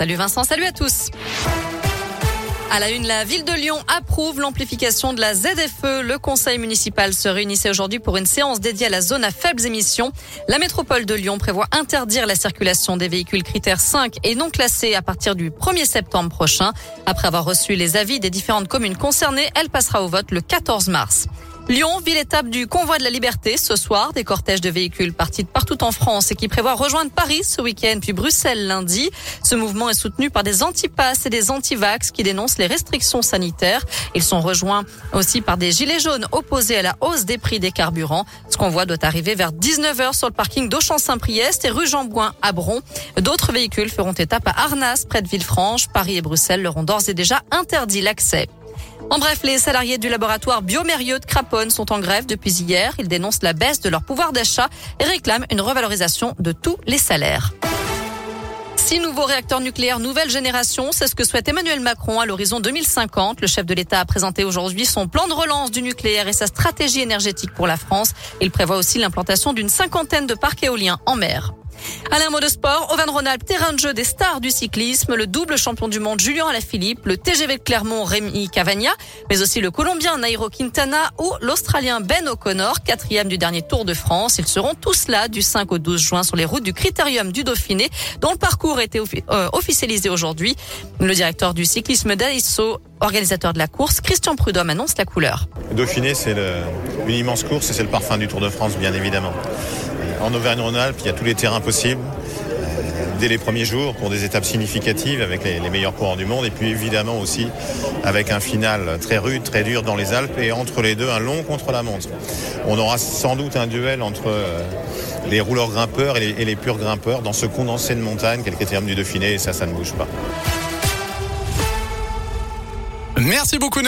Salut Vincent, salut à tous. À la une, la ville de Lyon approuve l'amplification de la ZFE. Le conseil municipal se réunissait aujourd'hui pour une séance dédiée à la zone à faibles émissions. La métropole de Lyon prévoit interdire la circulation des véhicules critères 5 et non classés à partir du 1er septembre prochain. Après avoir reçu les avis des différentes communes concernées, elle passera au vote le 14 mars. Lyon, ville étape du convoi de la liberté ce soir. Des cortèges de véhicules partis de partout en France et qui prévoient rejoindre Paris ce week-end puis Bruxelles lundi. Ce mouvement est soutenu par des antipasses et des antivax qui dénoncent les restrictions sanitaires. Ils sont rejoints aussi par des gilets jaunes opposés à la hausse des prix des carburants. Ce convoi doit arriver vers 19h sur le parking d'Auchan-Saint-Priest et rue Jean-Bouin à Bron. D'autres véhicules feront étape à Arnas près de Villefranche. Paris et Bruxelles leur ont d'ores et déjà interdit l'accès. En bref, les salariés du laboratoire Biomérieux de Craponne sont en grève depuis hier. Ils dénoncent la baisse de leur pouvoir d'achat et réclament une revalorisation de tous les salaires. Six nouveaux réacteurs nucléaires nouvelle génération, c'est ce que souhaite Emmanuel Macron à l'horizon 2050. Le chef de l'État a présenté aujourd'hui son plan de relance du nucléaire et sa stratégie énergétique pour la France. Il prévoit aussi l'implantation d'une cinquantaine de parcs éoliens en mer. Alain mot de sport, Auvergne Rhône-Alpes, terrain de jeu des stars du cyclisme, le double champion du monde Julien Alaphilippe, le TGV de Clermont Rémi Cavagna, mais aussi le Colombien Nairo Quintana ou l'Australien Ben O'Connor, quatrième du dernier Tour de France. Ils seront tous là du 5 au 12 juin sur les routes du Critérium du Dauphiné, dont le parcours a été euh, officialisé aujourd'hui. Le directeur du cyclisme d'Aïsso, organisateur de la course, Christian Prudhomme annonce la couleur. Dauphiné, c'est une immense course et c'est le parfum du Tour de France, bien évidemment. En Auvergne-Rhône-Alpes, il y a tous les terrains possibles euh, dès les premiers jours pour des étapes significatives avec les, meilleurs coureurs du monde et puis évidemment aussi avec un final très rude, très dur dans les Alpes et entre les deux un long contre-la-montre. On aura sans doute un duel entre euh, les rouleurs grimpeurs et les, purs grimpeurs dans ce condensé de montagne qui est le critérium du Dauphiné et ça, ça ne bouge pas. Merci beaucoup.